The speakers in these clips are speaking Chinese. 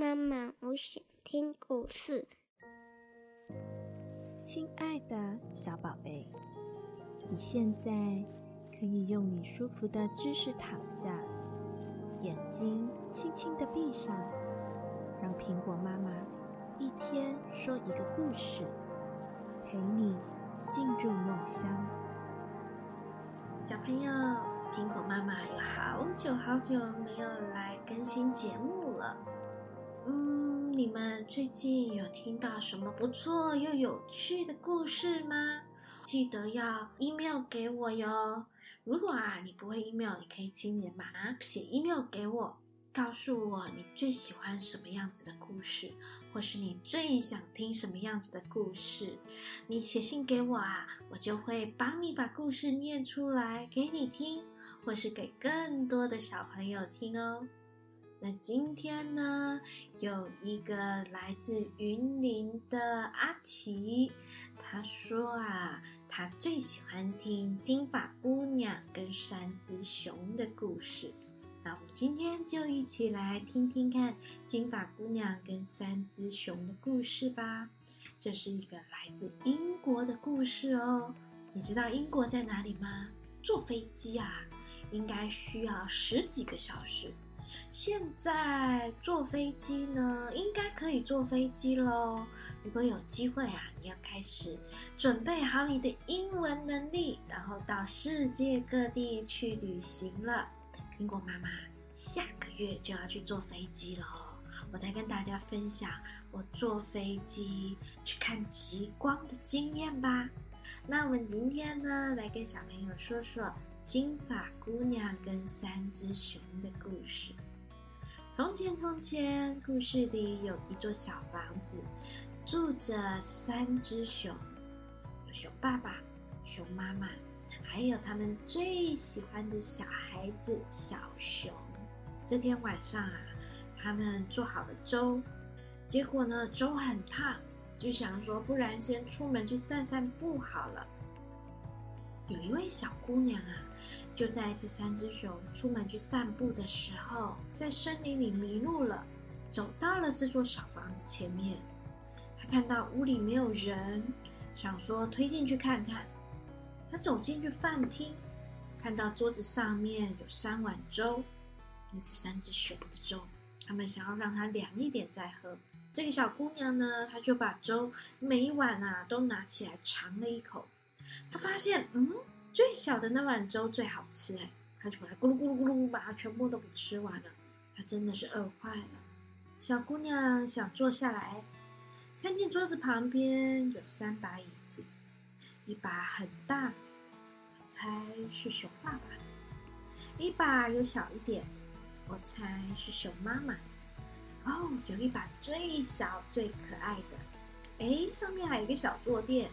妈妈，我想听故事。亲爱的小宝贝，你现在可以用你舒服的姿势躺下，眼睛轻轻的闭上，让苹果妈妈一天说一个故事，陪你进入梦乡。小朋友，苹果妈妈有好久好久没有来更新节目了。你们最近有听到什么不错又有趣的故事吗？记得要 email 给我哟。如果啊你不会 email，你可以请你的妈妈写 email 给我，告诉我你最喜欢什么样子的故事，或是你最想听什么样子的故事。你写信给我啊，我就会帮你把故事念出来给你听，或是给更多的小朋友听哦。那今天呢，有一个来自云林的阿奇，他说啊，他最喜欢听金发姑娘跟三只熊的故事。那我们今天就一起来听听看金发姑娘跟三只熊的故事吧。这是一个来自英国的故事哦。你知道英国在哪里吗？坐飞机啊，应该需要十几个小时。现在坐飞机呢，应该可以坐飞机喽。如果有机会啊，你要开始准备好你的英文能力，然后到世界各地去旅行了。苹果妈妈下个月就要去坐飞机了，我再跟大家分享我坐飞机去看极光的经验吧。那我们今天呢，来跟小朋友说说。金发姑娘跟三只熊的故事。从前，从前，故事里有一座小房子，住着三只熊，有熊爸爸、熊妈妈，还有他们最喜欢的小孩子小熊。这天晚上啊，他们做好了粥，结果呢，粥很烫，就想说，不然先出门去散散步好了。有一位小姑娘啊，就在这三只熊出门去散步的时候，在森林里迷路了，走到了这座小房子前面。她看到屋里没有人，想说推进去看看。她走进去饭厅，看到桌子上面有三碗粥，那是三只熊的粥，他们想要让它凉一点再喝。这个小姑娘呢，她就把粥每一碗啊都拿起来尝了一口。他发现，嗯，最小的那碗粥最好吃哎，他就把它咕噜咕噜咕噜把它全部都给吃完了。他真的是饿坏了。小姑娘想坐下来，看见桌子旁边有三把椅子，一把很大，我猜是熊爸爸；一把有小一点，我猜是熊妈妈。哦，有一把最小最可爱的，哎，上面还有一个小坐垫。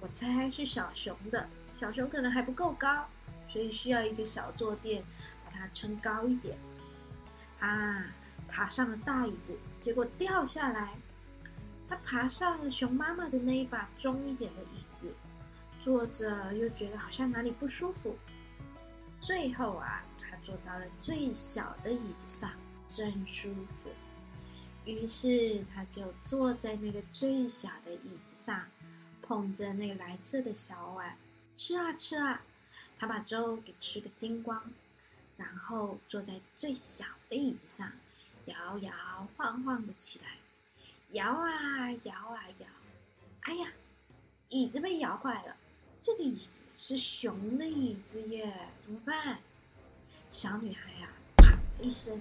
我猜是小熊的，小熊可能还不够高，所以需要一个小坐垫把它撑高一点。啊，爬上了大椅子，结果掉下来。他爬上了熊妈妈的那一把中一点的椅子，坐着又觉得好像哪里不舒服。最后啊，他坐到了最小的椅子上，真舒服。于是他就坐在那个最小的椅子上。捧着那个蓝色的小碗，吃啊吃啊，他把粥给吃个精光，然后坐在最小的椅子上，摇摇晃晃的起来，摇啊摇啊摇，哎呀，椅子被摇坏了，这个椅子是熊的椅子耶，怎么办？小女孩呀，啪的一声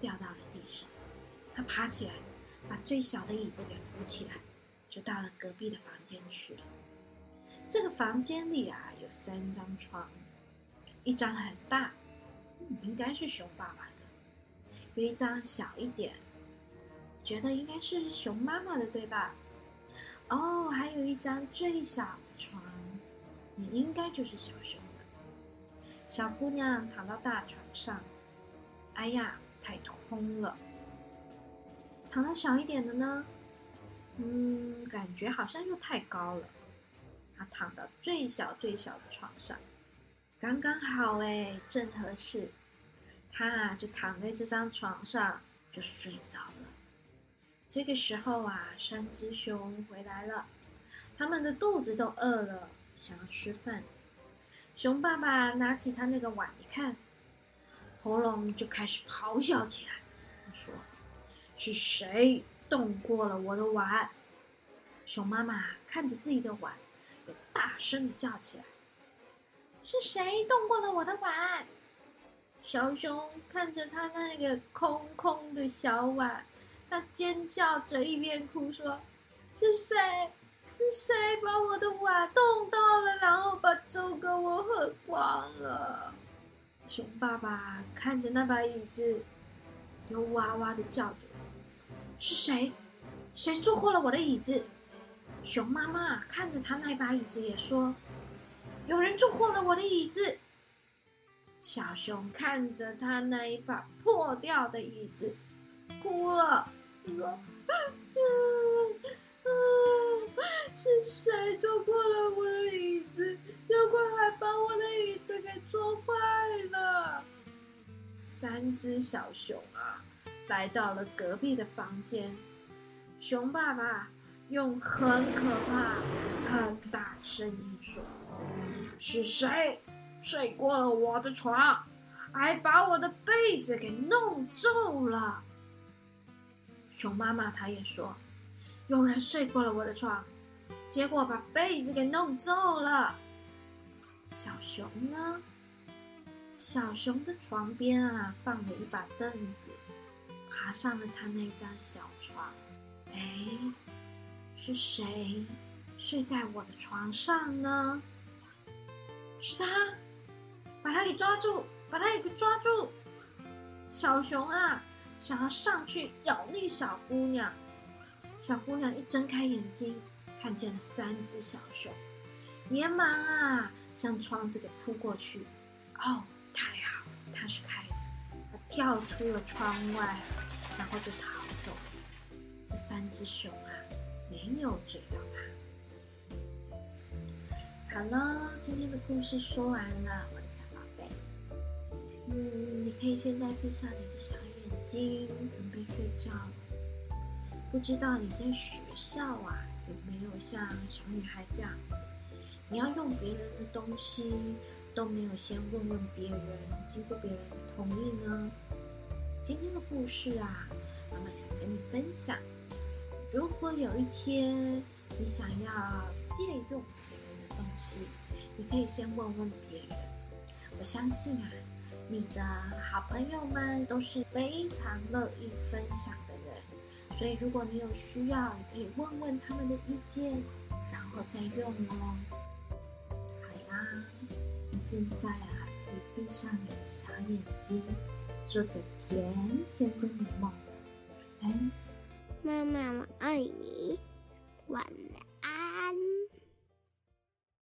掉到了地上，她爬起来，把最小的椅子给扶起来。就到了隔壁的房间去了。这个房间里啊，有三张床，一张很大，应该是熊爸爸的；有一张小一点，觉得应该是熊妈妈的，对吧？哦，还有一张最小的床，也应该就是小熊的。小姑娘躺到大床上，哎呀，太空了。躺到小一点的呢？嗯，感觉好像又太高了。他躺到最小最小的床上，刚刚好哎，正合适。他啊就躺在这张床上就睡着了。这个时候啊，三只熊回来了，他们的肚子都饿了，想要吃饭。熊爸爸拿起他那个碗一看，喉咙就开始咆哮起来。说：“是谁动过了我的碗？”熊妈妈看着自己的碗，也大声的叫起来：“是谁动过了我的碗？”小熊看着他那个空空的小碗。他尖叫着，一边哭说：“是谁？是谁把我的碗动到了，然后把粥给我喝光了？”熊爸爸看着那把椅子，又哇哇的叫着：“是谁？谁坐过了我的椅子？”熊妈妈看着他那把椅子，也说：“有人坐过了我的椅子。”小熊看着他那一把破掉的椅子，哭了。说：“啊，是谁坐过了我的椅子？妖怪还把我的椅子给坐坏了。”三只小熊啊，来到了隔壁的房间。熊爸爸用很可怕、很大声音说：“是谁睡过了我的床，还把我的被子给弄皱了？”熊妈妈她也说，有人睡过了我的床，结果把被子给弄皱了。小熊呢？小熊的床边啊放了一把凳子，爬上了他那张小床。哎，是谁睡在我的床上呢？是他，把他给抓住，把他给抓住！小熊啊！想要上去咬那个小姑娘，小姑娘一睁开眼睛，看见了三只小熊，连忙啊向窗子给扑过去。哦，太好了，它是开的，它跳出了窗外，然后就逃走了。这三只熊啊，没有追到它。好了，今天的故事说完了，我的小宝贝。嗯，你可以现在闭上你的小眼。睛准备睡觉了，不知道你在学校啊有没有像小女孩这样子？你要用别人的东西都没有先问问别人，经过别人的同意呢？今天的故事啊，妈妈想跟你分享：如果有一天你想要借用别人的东西，你可以先问问别人。我相信啊。你的好朋友们都是非常乐意分享的人，所以如果你有需要，你可以问问他们的意见，然后再用哦。好啦，你现在啊，可以闭上你的小眼睛，做个甜甜的美梦。安，妈妈，我爱你，晚安。